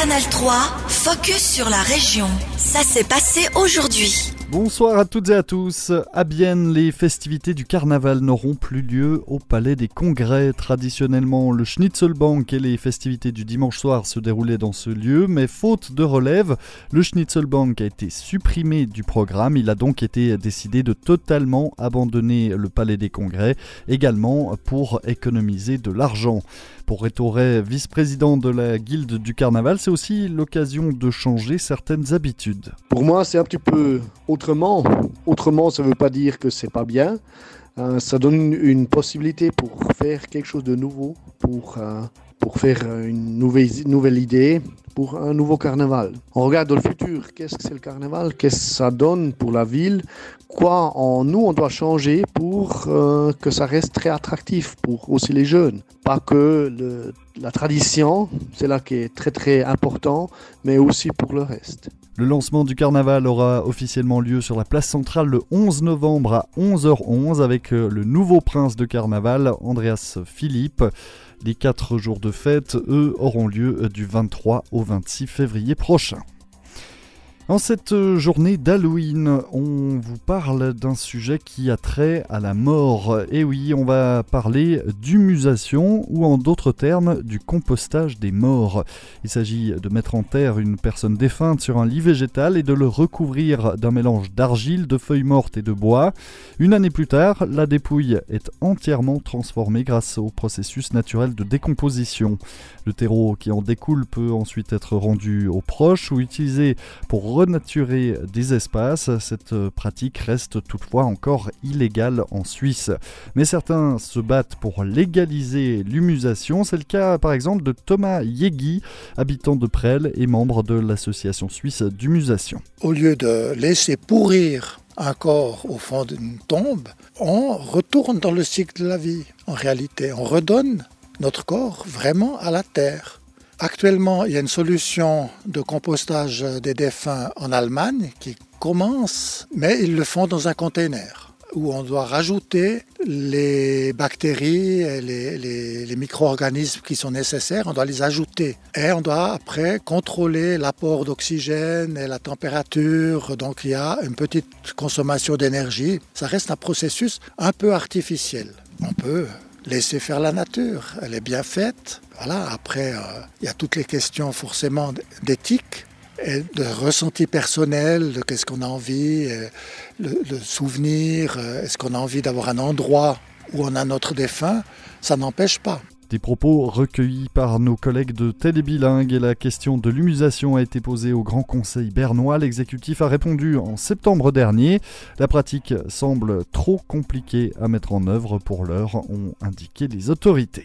Canal 3, focus sur la région. Ça s'est passé aujourd'hui. Bonsoir à toutes et à tous. À Bienne, les festivités du carnaval n'auront plus lieu au Palais des Congrès. Traditionnellement, le Schnitzelbank et les festivités du dimanche soir se déroulaient dans ce lieu, mais faute de relève, le Schnitzelbank a été supprimé du programme. Il a donc été décidé de totalement abandonner le Palais des Congrès, également pour économiser de l'argent. Pour Rétoré, vice-président de la Guilde du Carnaval, c'est aussi l'occasion de changer certaines habitudes. Pour moi, c'est un petit peu autrement. Autrement, ça ne veut pas dire que c'est pas bien. Euh, ça donne une possibilité pour faire quelque chose de nouveau, pour, euh, pour faire une nouvelle, nouvelle idée, pour un nouveau carnaval. On regarde le futur, qu'est-ce que c'est le carnaval, qu'est-ce que ça donne pour la ville, quoi en nous on doit changer pour euh, que ça reste très attractif pour aussi les jeunes. Pas que la tradition, c'est là qui est très très important, mais aussi pour le reste. Le lancement du carnaval aura officiellement lieu sur la place centrale le 11 novembre à 11h11 avec euh, le nouveau prince de carnaval, Andreas Philippe. Les quatre jours de fête, eux, auront lieu du 23 au 26 février prochain. En cette journée d'Halloween, on vous parle d'un sujet qui a trait à la mort. Et oui, on va parler d'humusation ou en d'autres termes du compostage des morts. Il s'agit de mettre en terre une personne défunte sur un lit végétal et de le recouvrir d'un mélange d'argile, de feuilles mortes et de bois. Une année plus tard, la dépouille est entièrement transformée grâce au processus naturel de décomposition. Le terreau qui en découle peut ensuite être rendu aux proches ou utilisé pour renaturer des espaces. Cette pratique reste toutefois encore illégale en Suisse. Mais certains se battent pour légaliser l'humusation. C'est le cas par exemple de Thomas Yegi, habitant de Presles et membre de l'association suisse d'humusation. Au lieu de laisser pourrir un corps au fond d'une tombe, on retourne dans le cycle de la vie. En réalité, on redonne notre corps vraiment à la terre. Actuellement, il y a une solution de compostage des défunts en Allemagne qui commence, mais ils le font dans un container où on doit rajouter les bactéries et les, micro-organismes qui sont nécessaires, on doit les ajouter. Et on doit après contrôler l'apport d'oxygène et la température, donc il y a une petite consommation d'énergie. Ça reste un processus un peu artificiel. On peut laisser faire la nature. Elle est bien faite. Voilà. Après, euh, il y a toutes les questions forcément d'éthique et de ressenti personnel, de qu'est-ce qu'on a envie, le, souvenir, euh, est-ce qu'on a envie d'avoir un endroit où on a notre défunt, ça n'empêche pas. Des propos recueillis par nos collègues de Télébilingue et la question de l'humusation a été posée au Grand Conseil bernois. L'exécutif a répondu en septembre dernier. La pratique semble trop compliquée à mettre en œuvre pour l'heure, ont indiqué les autorités.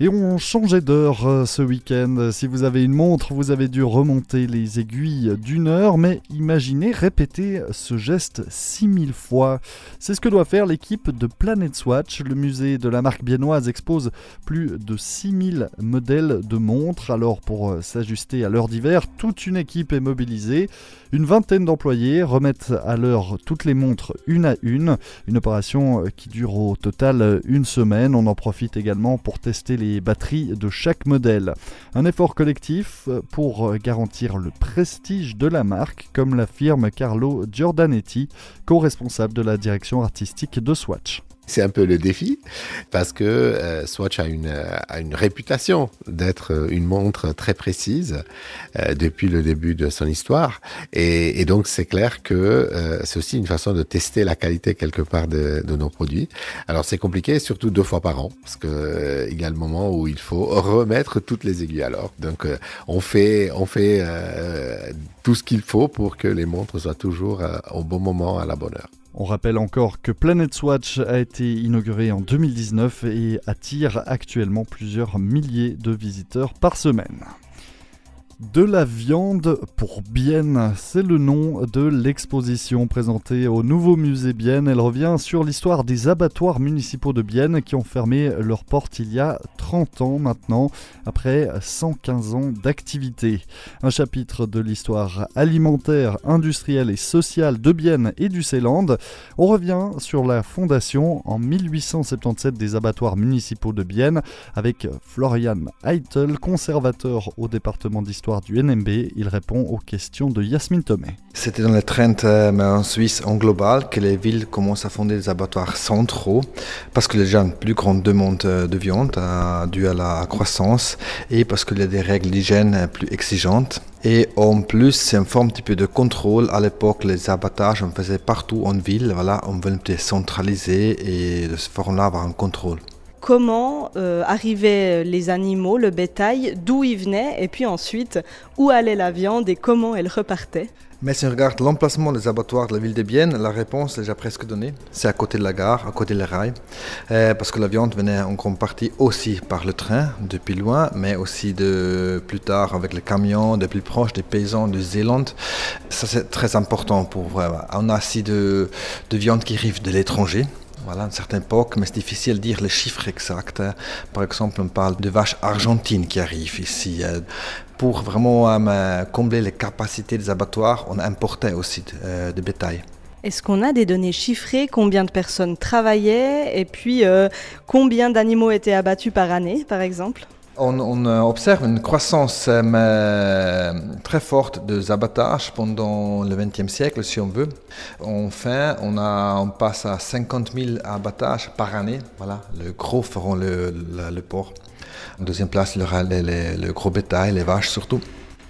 Et on changeait d'heure euh, ce week-end. Si vous avez une montre, vous avez dû remonter les aiguilles d'une heure, mais imaginez répéter ce geste 6000 fois. C'est ce que doit faire l'équipe de Planet Swatch. Le musée de la marque biennoise expose plus de 6000 modèles de montres. Alors pour euh, s'ajuster à l'heure d'hiver, toute une équipe est mobilisée. Une vingtaine d'employés remettent à l'heure toutes les montres une à une. Une opération qui dure au total une semaine. On en profite également pour tester les batteries de chaque modèle. Un effort collectif pour garantir le prestige de la marque, comme l'affirme Carlo Giordanetti, co-responsable de la direction artistique de Swatch. C'est un peu le défi parce que euh, Swatch a une, a une réputation d'être une montre très précise euh, depuis le début de son histoire. Et, donc c'est clair que euh, c'est aussi une façon de tester la qualité quelque part de, nos produits. Alors c'est compliqué, surtout deux fois par an, parce que euh, il y a le moment où il faut remettre toutes les aiguilles à l'or. Donc euh, on fait, on fait tout ce qu'il faut pour que les montres soient toujours au bon moment, à la bonne heure. On rappelle encore que Planet Swatch a été inauguré en 2019 et attire actuellement plusieurs milliers de visiteurs par semaine. De la viande pour Bienne, c'est le nom de l'exposition présentée au nouveau musée Bienne. Elle revient sur l'histoire des abattoirs municipaux de Bienne qui ont fermé leurs portes il y a 30 ans maintenant, après 115 ans d'activité. Un chapitre de l'histoire alimentaire, industrielle et sociale de Bienne et du Ceyland. On revient sur la fondation en 1877 des abattoirs municipaux de Bienne avec Florian Eitel, conservateur au département d'histoire du NMB. Il répond aux questions de Yasmine Thomé. C'était dans les 30 euh, en Suisse en global que les villes commencent à fonder des abattoirs centraux parce que les gens ont plus grande demande euh, de viande euh, due à la croissance et parce qu'il y a des règles d'hygiène plus exigeantes. Et en plus, c'est une forme un petit peu de contrôle. À l'époque, les abattages, on faisait partout en ville. Voilà, on voulait centraliser et de ce forme-là avoir un contrôle comment euh, arrivaient les animaux, le bétail, d'où ils venaient, et puis ensuite où allait la viande et comment elle repartait. Mais si on regarde l'emplacement des abattoirs de la ville de Bienne, la réponse est déjà presque donnée. C'est à côté de la gare, à côté des rails, euh, parce que la viande venait en grande partie aussi par le train, depuis loin, mais aussi plus tard avec les camions, de plus proche des paysans de Zélande. Ça c'est très important pour voir. On a aussi de viande qui arrive de l'étranger, voilà, une certaine époque, mais c'est difficile de dire les chiffres exacts. Hein. Par exemple, on parle de vaches argentines qui arrivent ici. Euh, pour vraiment euh, combler les capacités des abattoirs, on importait aussi de, euh, bétail. Est-ce qu'on a des données chiffrées Combien de personnes travaillaient Et puis, combien d'animaux étaient abattus par année, par exemple? On, observe une croissance euh, très forte des abattages pendant le XXe siècle, si on veut. Enfin, on, passe à 50 000 abattages par année. Voilà, le gros feront le, le, port. En deuxième place, le gros bétail, les vaches surtout.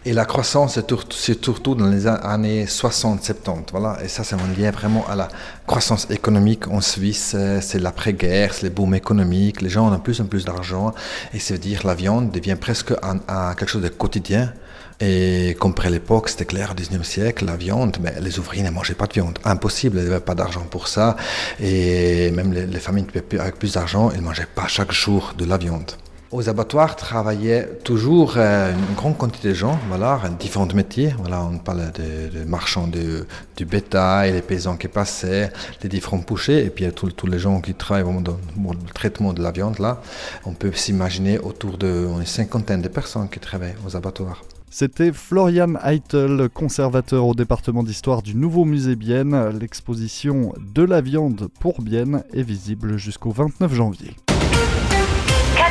Et la croissance, c'est surtout dans les années 60-70. Voilà. Et ça, c'est lié vraiment à la croissance économique en Suisse. C'est l'après-guerre, c'est les booms économiques. Les gens ont de plus en plus d'argent. Et c'est dire la viande devient presque quelque chose de quotidien. Et comme à l'époque, c'était clair, au 19e siècle, la viande, mais les ouvriers ne mangeaient pas de viande. Impossible, ils n'avaient pas d'argent pour ça. Et même les, les familles avec plus d'argent, ils ne mangeaient pas chaque jour de la viande. Aux abattoirs travaillaient toujours euh, une grande quantité de gens, voilà, différents métiers. On parle des marchands de, du bétail, les paysans qui passaient, les différents bouchers, et puis tous les gens qui travaillent dans, le traitement de la viande. Là, on peut s'imaginer autour de une cinquantaine de personnes qui travaillent aux abattoirs. C'était Florian Eitel, conservateur au département d'histoire du Nouveau Musée Bienne. L'exposition De la viande pour Bienne est visible jusqu'au 29 janvier.